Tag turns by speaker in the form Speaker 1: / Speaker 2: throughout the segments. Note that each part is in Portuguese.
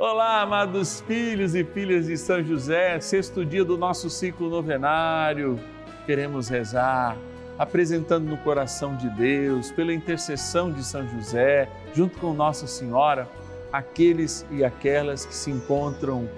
Speaker 1: Olá, amados filhos e filhas de São José, sexto dia do nosso ciclo novenário. Queremos rezar, apresentando no coração de Deus, pela intercessão de São José, junto com Nossa Senhora, aqueles e aquelas que se encontram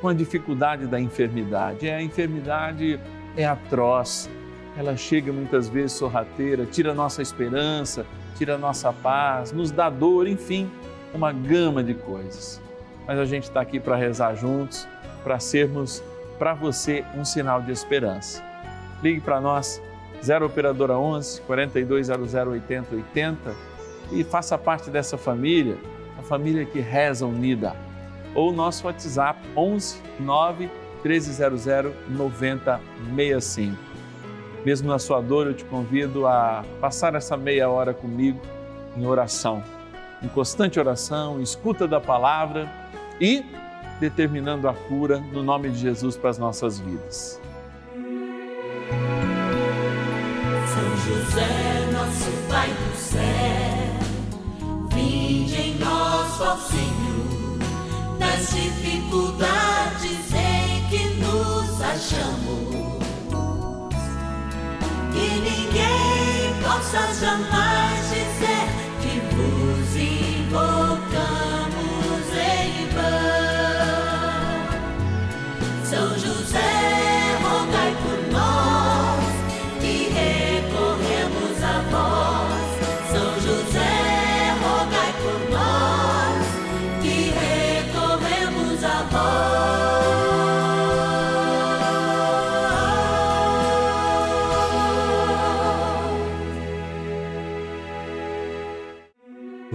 Speaker 1: com a dificuldade da enfermidade. É, a enfermidade é atroz, ela chega muitas vezes sorrateira, tira nossa esperança, tira nossa paz, nos dá dor, enfim, uma gama de coisas mas a gente está aqui para rezar juntos, para sermos para você um sinal de esperança. Ligue para nós, 0 Operadora 11 4200 8080 e faça parte dessa família, a família que reza unida. Ou nosso WhatsApp 11 9 1300 9065. Mesmo na sua dor, eu te convido a passar essa meia hora comigo em oração, em constante oração, escuta da palavra e determinando a cura no nome de Jesus para as nossas vidas.
Speaker 2: São José, nosso Pai do céu, vinde em nós, ó Senhor, nas dificuldades em que nos achamos. Que ninguém possa jamais dizer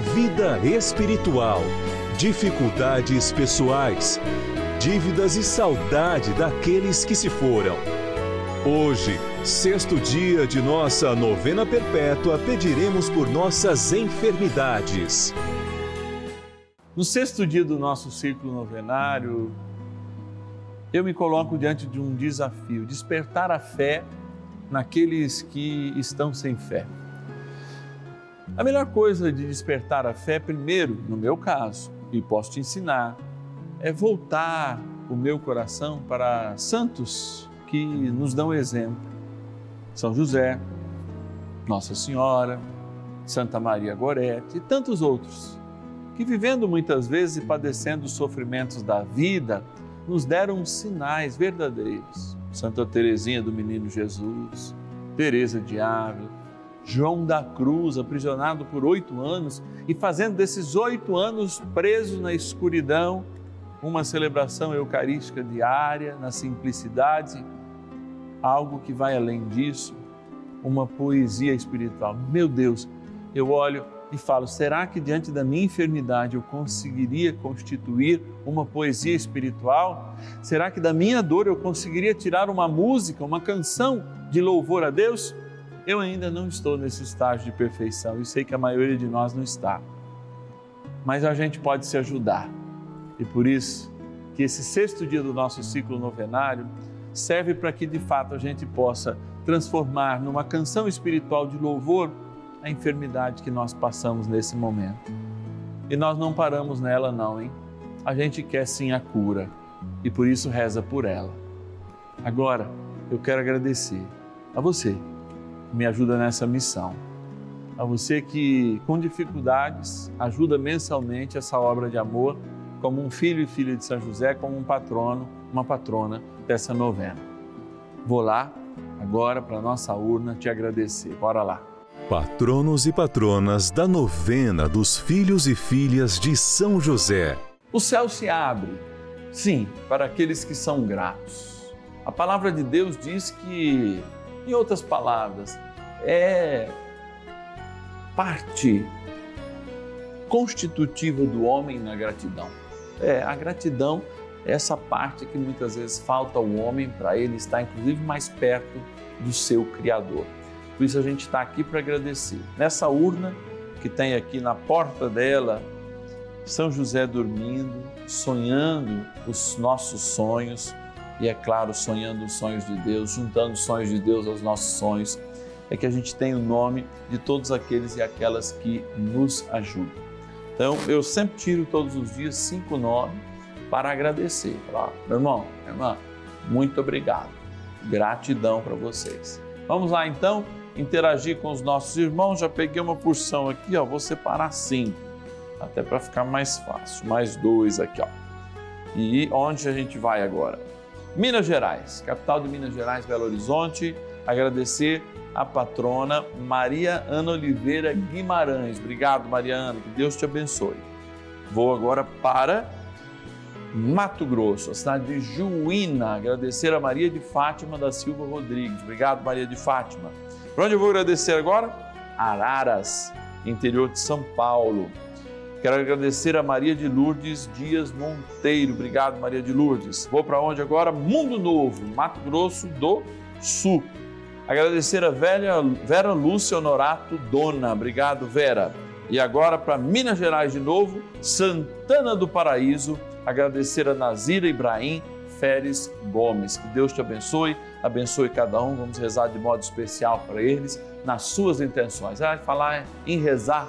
Speaker 3: vida espiritual, dificuldades pessoais, dívidas e saudade daqueles que se foram. Hoje, sexto dia de nossa novena perpétua, pediremos por nossas enfermidades.
Speaker 1: No sexto dia do nosso ciclo novenário, eu me coloco diante de um desafio: despertar a fé naqueles que estão sem fé. A melhor coisa de despertar a fé, primeiro, no meu caso, e posso te ensinar, é voltar o meu coração para santos que nos dão exemplo. São José, Nossa Senhora, Santa Maria Gorete e tantos outros, que vivendo muitas vezes e padecendo os sofrimentos da vida, nos deram sinais verdadeiros. Santa Teresinha do Menino Jesus, Teresa de Ávila, João da Cruz, aprisionado por oito anos e fazendo desses oito anos preso na escuridão, uma celebração eucarística diária, na simplicidade, algo que vai além disso, uma poesia espiritual. Meu Deus, eu olho e falo: será que diante da minha enfermidade eu conseguiria constituir uma poesia espiritual? Será que da minha dor eu conseguiria tirar uma música, uma canção de louvor a Deus? Eu ainda não estou nesse estágio de perfeição e sei que a maioria de nós não está. Mas a gente pode se ajudar. E por isso que esse sexto dia do nosso ciclo novenário serve para que de fato a gente possa transformar numa canção espiritual de louvor a enfermidade que nós passamos nesse momento. E nós não paramos nela não, hein? A gente quer sim a cura e por isso reza por ela. Agora, eu quero agradecer a você me ajuda nessa missão. A você que, com dificuldades, ajuda mensalmente essa obra de amor, como um filho e filha de São José, como um patrono, uma patrona dessa novena. Vou lá agora para a nossa urna te agradecer. Bora lá.
Speaker 3: Patronos e patronas da novena dos filhos e filhas de São José.
Speaker 1: O céu se abre, sim, para aqueles que são gratos. A palavra de Deus diz que em outras palavras, é parte constitutiva do homem na gratidão. É, a gratidão Essa parte que muitas vezes falta ao homem para ele estar, inclusive, mais perto do seu Criador. Por isso a gente está aqui para agradecer. Nessa urna que tem aqui na porta dela, São José dormindo, sonhando os nossos sonhos e, é claro, sonhando os sonhos de Deus, juntando os sonhos de Deus aos nossos sonhos, é que a gente tem o nome de todos aqueles e aquelas que nos ajudam. Então, eu sempre tiro todos os dias cinco nomes para agradecer. Falar, meu irmão, minha irmã, muito obrigado. Gratidão para vocês. Vamos lá então interagir com os nossos irmãos. Já peguei uma porção aqui, ó, vou separar cinco, até para ficar mais fácil. Mais dois aqui, ó. E onde a gente vai agora? Minas Gerais, capital de Minas Gerais, Belo Horizonte. Agradecer a patrona Maria Ana Oliveira Guimarães. Obrigado, Maria Ana, que Deus te abençoe. Vou agora para Mato Grosso, a cidade de Juína. Agradecer a Maria de Fátima da Silva Rodrigues. Obrigado, Maria de Fátima. Para onde eu vou agradecer agora? Araras, interior de São Paulo. Quero agradecer a Maria de Lourdes Dias Monteiro. Obrigado, Maria de Lourdes. Vou para onde agora? Mundo Novo, Mato Grosso do Sul. Agradecer a velha Vera Lúcia Honorato Dona. Obrigado, Vera. E agora para Minas Gerais de novo, Santana do Paraíso. Agradecer a Nazira Ibrahim Feres Gomes. Que Deus te abençoe, abençoe cada um. Vamos rezar de modo especial para eles, nas suas intenções. Ah, falar em rezar,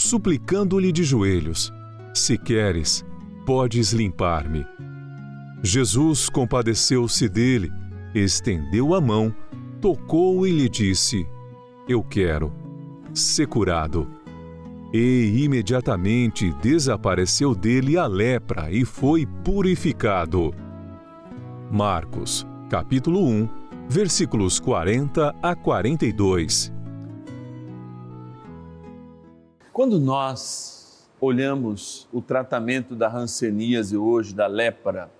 Speaker 3: suplicando-lhe de joelhos: Se queres, podes limpar-me. Jesus compadeceu-se dele, estendeu a mão, tocou e lhe disse: Eu quero ser curado. E imediatamente desapareceu dele a lepra e foi purificado. Marcos, capítulo 1, versículos 40 a 42.
Speaker 1: Quando nós olhamos o tratamento da hanseníase hoje, da lepra,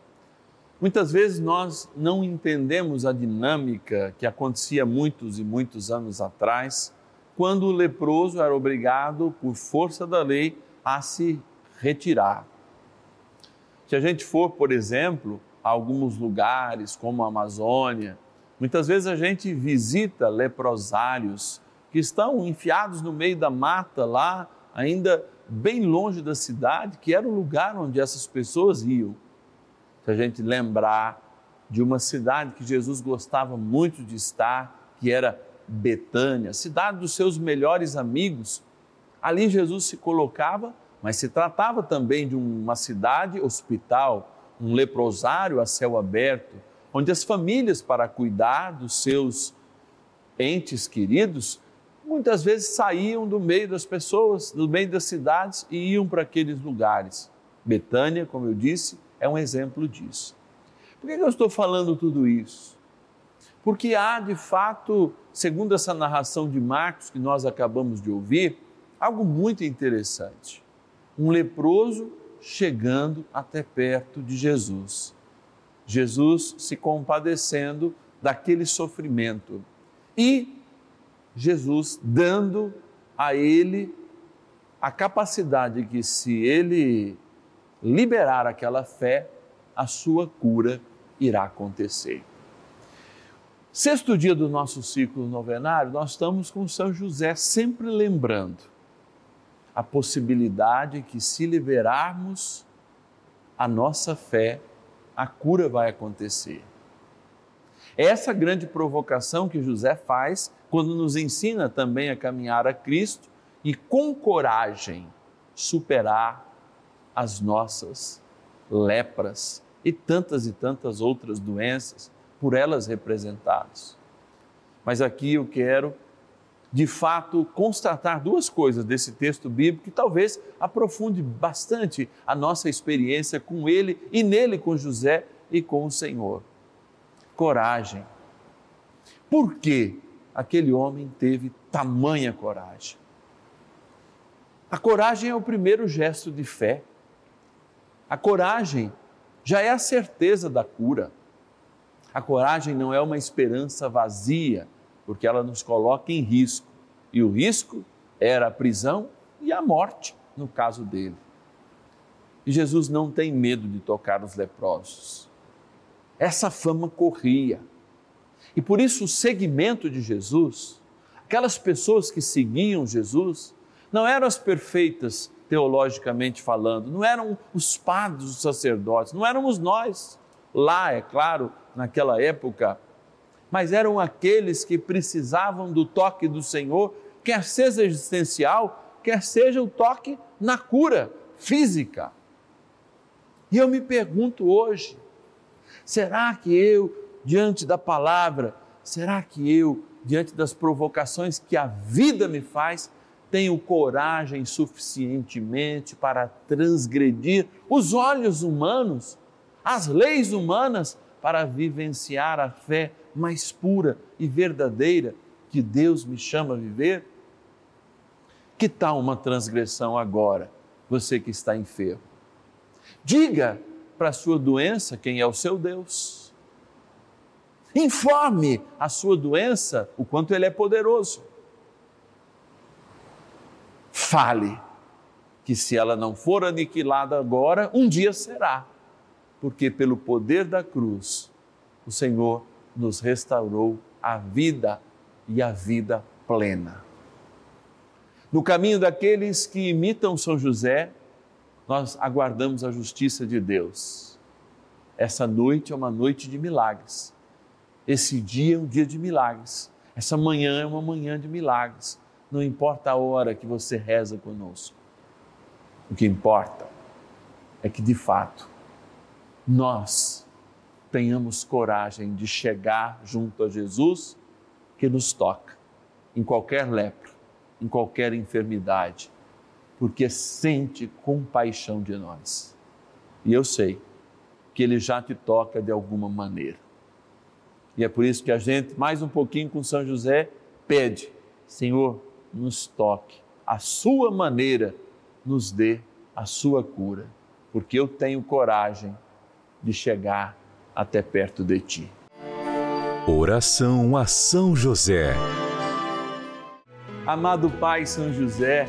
Speaker 1: muitas vezes nós não entendemos a dinâmica que acontecia muitos e muitos anos atrás quando o leproso era obrigado, por força da lei, a se retirar. Se a gente for, por exemplo, a alguns lugares como a Amazônia, muitas vezes a gente visita leprosários que estão enfiados no meio da mata lá, ainda bem longe da cidade, que era o lugar onde essas pessoas iam. Se a gente lembrar de uma cidade que Jesus gostava muito de estar, que era Betânia, cidade dos seus melhores amigos, ali Jesus se colocava, mas se tratava também de uma cidade hospital, um leprosário a céu aberto, onde as famílias, para cuidar dos seus entes queridos, muitas vezes saíam do meio das pessoas, do meio das cidades e iam para aqueles lugares. Betânia, como eu disse, é um exemplo disso. Por que eu estou falando tudo isso? Porque há, de fato, segundo essa narração de Marcos que nós acabamos de ouvir, algo muito interessante. Um leproso chegando até perto de Jesus. Jesus se compadecendo daquele sofrimento e Jesus dando a ele a capacidade que, se ele liberar aquela fé, a sua cura irá acontecer. Sexto dia do nosso ciclo novenário, nós estamos com São José sempre lembrando a possibilidade que, se liberarmos a nossa fé, a cura vai acontecer. Essa grande provocação que José faz quando nos ensina também a caminhar a Cristo e com coragem superar as nossas lepras e tantas e tantas outras doenças por elas representadas. Mas aqui eu quero, de fato, constatar duas coisas desse texto bíblico que talvez aprofunde bastante a nossa experiência com ele e nele com José e com o Senhor. Coragem. Por que aquele homem teve tamanha coragem? A coragem é o primeiro gesto de fé. A coragem já é a certeza da cura. A coragem não é uma esperança vazia, porque ela nos coloca em risco. E o risco era a prisão e a morte, no caso dele. E Jesus não tem medo de tocar os leprosos. Essa fama corria. E por isso o seguimento de Jesus, aquelas pessoas que seguiam Jesus, não eram as perfeitas teologicamente falando, não eram os padres, os sacerdotes, não éramos nós, lá, é claro, naquela época, mas eram aqueles que precisavam do toque do Senhor, quer seja existencial, quer seja o toque na cura física. E eu me pergunto hoje, será que eu, diante da palavra, será que eu, diante das provocações que a vida me faz, tenho coragem suficientemente para transgredir os olhos humanos, as leis humanas, para vivenciar a fé mais pura e verdadeira que Deus me chama a viver? Que tal uma transgressão agora, você que está enfermo? Diga para a sua doença quem é o seu Deus. Informe a sua doença o quanto ele é poderoso fale, que se ela não for aniquilada agora, um dia será, porque pelo poder da cruz, o Senhor nos restaurou a vida e a vida plena. No caminho daqueles que imitam São José, nós aguardamos a justiça de Deus. Essa noite é uma noite de milagres. Esse dia é um dia de milagres. Essa manhã é uma manhã de milagres não importa a hora que você reza conosco. O que importa é que, de fato, nós tenhamos coragem de chegar junto a Jesus que nos toca, em qualquer lepra, em qualquer enfermidade, porque sente compaixão de nós. E eu sei que Ele já te toca de alguma maneira. E é por isso que a gente, mais um pouquinho com São José, pede: Senhor, nos toque, a sua maneira nos dê a sua cura, porque eu tenho coragem de chegar até perto de ti.
Speaker 3: Oração a São José.
Speaker 1: Amado Pai São José,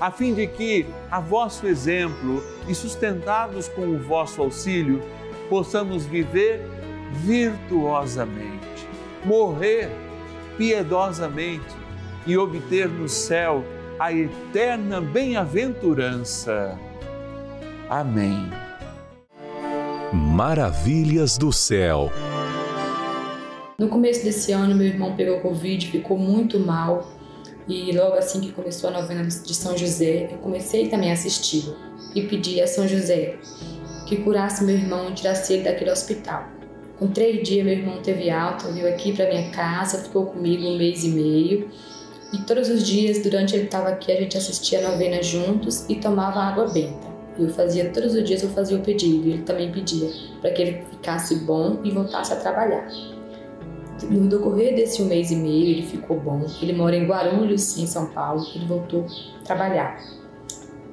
Speaker 1: a fim de que, a vosso exemplo e sustentados com o vosso auxílio, possamos viver virtuosamente, morrer piedosamente e obter no céu a eterna bem-aventurança. Amém.
Speaker 3: Maravilhas do céu.
Speaker 4: No começo desse ano, meu irmão pegou Covid, ficou muito mal e logo assim que começou a novena de São José, eu comecei também a assistir e pedi a São José que curasse meu irmão e tirasse ele daquele hospital. Com três dias, meu irmão teve alta, veio aqui para minha casa, ficou comigo um mês e meio. E todos os dias, durante ele estava aqui, a gente assistia a novena juntos e tomava água benta. Eu fazia, todos os dias eu fazia o pedido, ele também pedia, para que ele ficasse bom e voltasse a trabalhar. No decorrer desse um mês e meio, ele ficou bom. Ele mora em Guarulhos, em São Paulo. Ele voltou a trabalhar.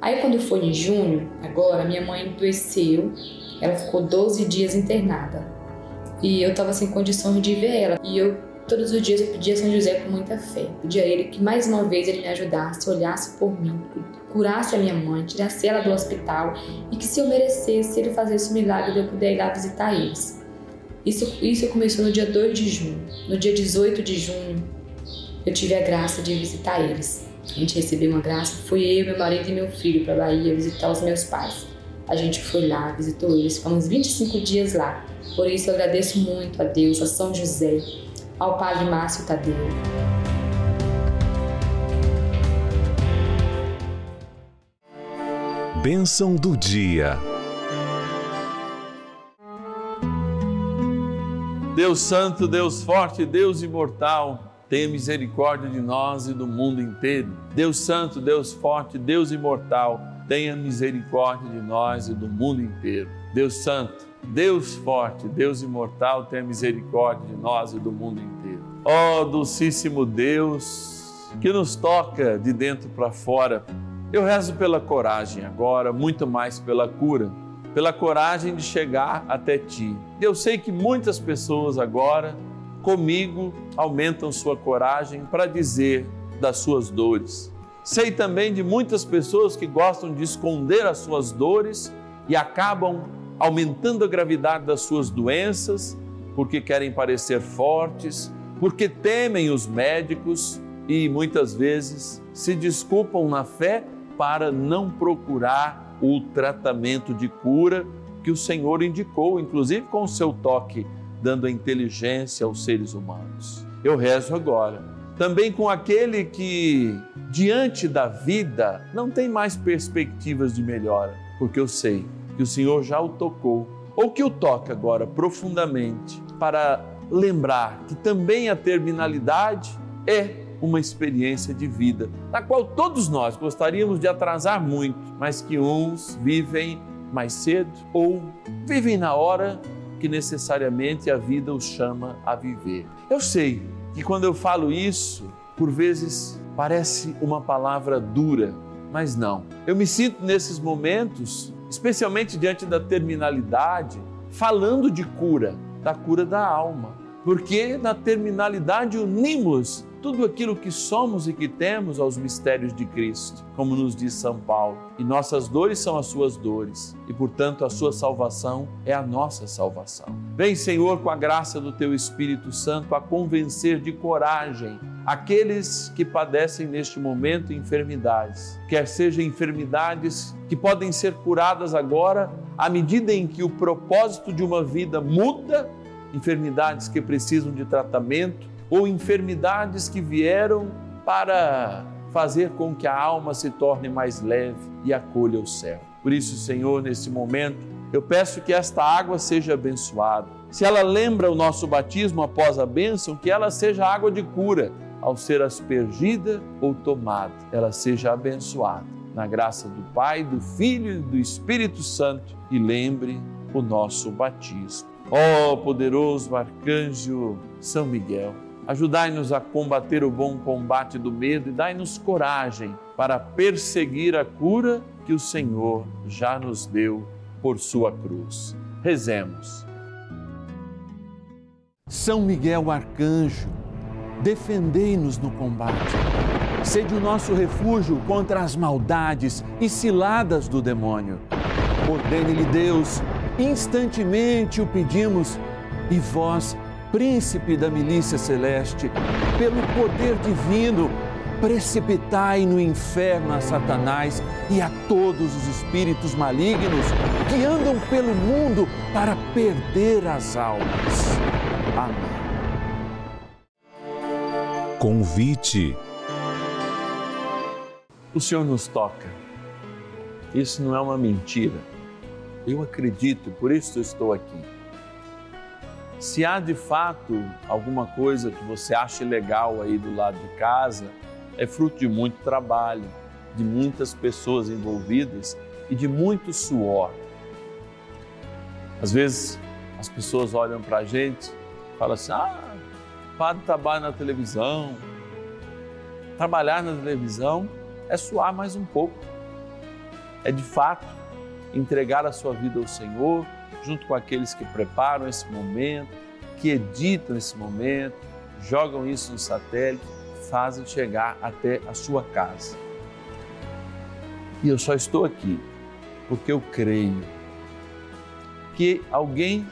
Speaker 4: Aí, quando foi em junho, agora, minha mãe adoeceu. Ela ficou 12 dias internada. E eu estava sem condições de ver ela. E eu, todos os dias, eu pedia a São José com muita fé. Pedia a ele que mais uma vez ele me ajudasse, olhasse por mim, curasse a minha mãe, tirasse ela do hospital e que se eu merecesse, ele fizesse o milagre de eu poder ir lá visitar eles. Isso, isso começou no dia 2 de junho. No dia 18 de junho, eu tive a graça de visitar eles. A gente recebeu uma graça. Fui eu, meu marido e meu filho para Bahia visitar os meus pais. A gente foi lá, visitou eles. Ficamos 25 dias lá. Por isso eu agradeço muito a Deus, a São José, ao Padre Márcio Tadeu.
Speaker 3: Bênção do dia.
Speaker 1: Deus Santo, Deus Forte, Deus Imortal, tenha misericórdia de nós e do mundo inteiro. Deus Santo, Deus Forte, Deus Imortal, tenha misericórdia de nós e do mundo inteiro. Deus Santo, Deus Forte, Deus Imortal, tenha misericórdia de nós e do mundo inteiro. Ó oh, Dulcíssimo Deus, que nos toca de dentro para fora, eu rezo pela coragem agora, muito mais pela cura pela coragem de chegar até ti. Eu sei que muitas pessoas agora, comigo, aumentam sua coragem para dizer das suas dores. Sei também de muitas pessoas que gostam de esconder as suas dores e acabam aumentando a gravidade das suas doenças porque querem parecer fortes, porque temem os médicos e muitas vezes se desculpam na fé para não procurar o tratamento de cura que o Senhor indicou, inclusive com o seu toque, dando inteligência aos seres humanos. Eu rezo agora, também com aquele que, diante da vida, não tem mais perspectivas de melhora, porque eu sei que o Senhor já o tocou, ou que o toca agora profundamente, para lembrar que também a terminalidade é uma experiência de vida, na qual todos nós gostaríamos de atrasar muito, mas que uns vivem mais cedo ou vivem na hora que necessariamente a vida os chama a viver. Eu sei que quando eu falo isso, por vezes parece uma palavra dura, mas não. Eu me sinto nesses momentos, especialmente diante da terminalidade, falando de cura, da cura da alma. Porque na terminalidade unimos tudo aquilo que somos e que temos aos mistérios de Cristo, como nos diz São Paulo. E nossas dores são as suas dores, e portanto a sua salvação é a nossa salvação. Vem, Senhor, com a graça do teu Espírito Santo a convencer de coragem aqueles que padecem neste momento enfermidades, quer sejam enfermidades que podem ser curadas agora à medida em que o propósito de uma vida muda, enfermidades que precisam de tratamento ou enfermidades que vieram para fazer com que a alma se torne mais leve e acolha o céu. Por isso, Senhor, nesse momento, eu peço que esta água seja abençoada. Se ela lembra o nosso batismo após a bênção, que ela seja água de cura, ao ser aspergida ou tomada, ela seja abençoada. Na graça do Pai, do Filho e do Espírito Santo, e lembre o nosso batismo. Ó oh, poderoso arcanjo São Miguel, Ajudai-nos a combater o bom combate do medo e dai-nos coragem para perseguir a cura que o Senhor já nos deu por sua cruz. Rezemos. São Miguel Arcanjo, defendei-nos no combate. Sede o nosso refúgio contra as maldades e ciladas do demônio. Ordene-lhe Deus, instantemente o pedimos, e vós, príncipe da milícia celeste, pelo poder divino, precipitai no inferno a Satanás e a todos os espíritos malignos que andam pelo mundo para perder as almas. Amém.
Speaker 3: Convite.
Speaker 1: O Senhor nos toca. Isso não é uma mentira. Eu acredito, por isso estou aqui se há de fato alguma coisa que você ache legal aí do lado de casa, é fruto de muito trabalho, de muitas pessoas envolvidas e de muito suor. Às vezes as pessoas olham para a gente e falam assim: ah, padre trabalha na televisão. Trabalhar na televisão é suar mais um pouco. É de fato entregar a sua vida ao Senhor junto com aqueles que preparam esse momento, que editam esse momento, jogam isso no satélite, fazem chegar até a sua casa. E eu só estou aqui porque eu creio que alguém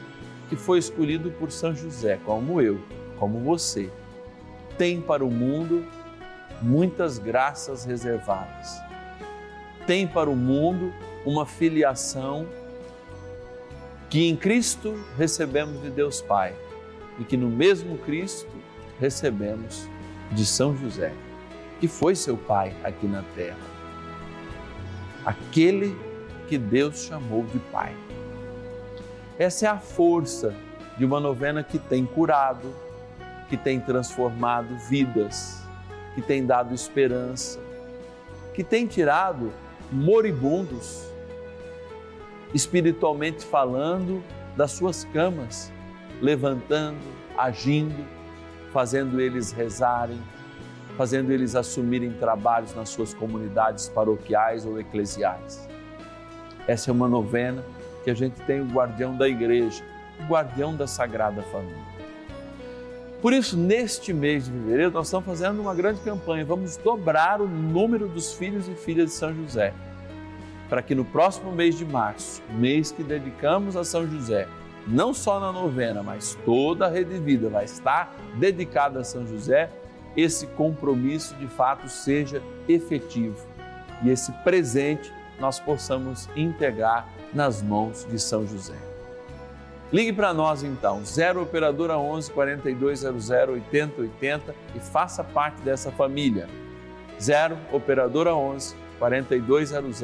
Speaker 1: que foi escolhido por São José, como eu, como você, tem para o mundo muitas graças reservadas. Tem para o mundo uma filiação que em Cristo recebemos de Deus Pai e que no mesmo Cristo recebemos de São José, que foi seu pai aqui na terra. Aquele que Deus chamou de Pai. Essa é a força de uma novena que tem curado, que tem transformado vidas, que tem dado esperança, que tem tirado moribundos espiritualmente falando, das suas camas, levantando, agindo, fazendo eles rezarem, fazendo eles assumirem trabalhos nas suas comunidades paroquiais ou eclesiais. Essa é uma novena que a gente tem o guardião da igreja, o guardião da Sagrada Família. Por isso, neste mês de fevereiro, nós estamos fazendo uma grande campanha. Vamos dobrar o número dos filhos e filhas de São José para que no próximo mês de março, mês que dedicamos a São José, não só na novena, mas toda a Rede Vida vai estar dedicada a São José, esse compromisso de fato seja efetivo e esse presente nós possamos integrar nas mãos de São José. Ligue para nós então, 0 Operadora 11 4200 8080 e faça parte dessa família. 0 Operadora 11 4200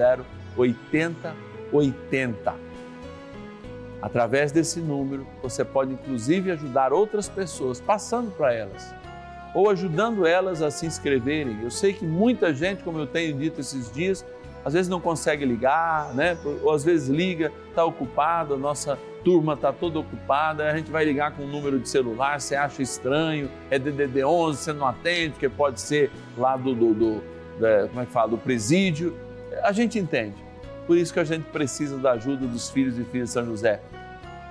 Speaker 1: 8080. Através desse número, você pode inclusive ajudar outras pessoas, passando para elas, ou ajudando elas a se inscreverem. Eu sei que muita gente, como eu tenho dito esses dias, às vezes não consegue ligar, né? ou às vezes liga, está ocupado, a nossa turma está toda ocupada, a gente vai ligar com um número de celular, você acha estranho, é DDD 11, você não atende, que pode ser lá do, do, do, do como é que fala, do presídio. A gente entende. Por isso que a gente precisa da ajuda dos filhos e filhas de São José.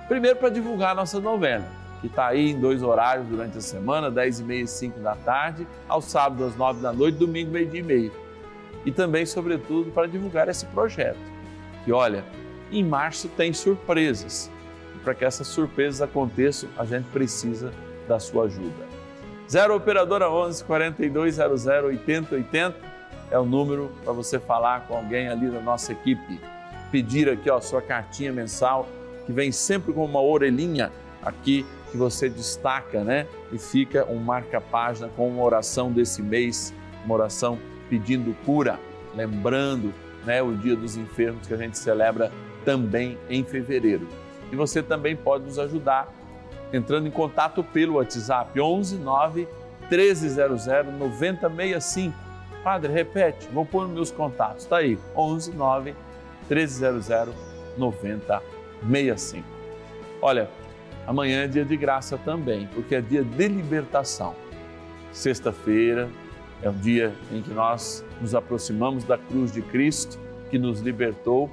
Speaker 1: Primeiro, para divulgar a nossa novena, que está aí em dois horários durante a semana, 10 e meia e 5 da tarde, ao sábado às 9 da noite, domingo, meio-dia e meio. E também, sobretudo, para divulgar esse projeto, que olha, em março tem surpresas. E para que essas surpresas aconteçam, a gente precisa da sua ajuda. 0 Operadora 11 4200 8080 é o número para você falar com alguém ali da nossa equipe. Pedir aqui a sua cartinha mensal, que vem sempre com uma orelhinha aqui que você destaca, né? E fica um marca-página com uma oração desse mês, uma oração pedindo cura, lembrando né, o Dia dos Enfermos que a gente celebra também em fevereiro. E você também pode nos ajudar entrando em contato pelo WhatsApp 11 9 1300 9065. Padre, repete, vou pôr meus contatos. Está aí, 11 9 1300 9065. Olha, amanhã é dia de graça também, porque é dia de libertação. Sexta-feira é o dia em que nós nos aproximamos da cruz de Cristo que nos libertou.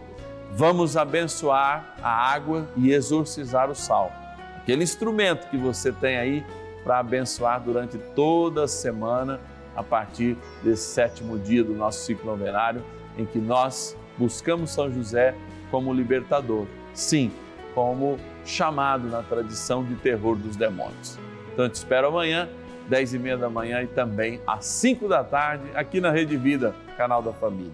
Speaker 1: Vamos abençoar a água e exorcizar o sal aquele instrumento que você tem aí para abençoar durante toda a semana, a partir desse sétimo dia do nosso ciclo novenário, em que nós buscamos São José como libertador, sim, como chamado na tradição de terror dos demônios. Então, te espero amanhã, 10 e meia da manhã e também às 5 da tarde, aqui na Rede Vida, canal da Família.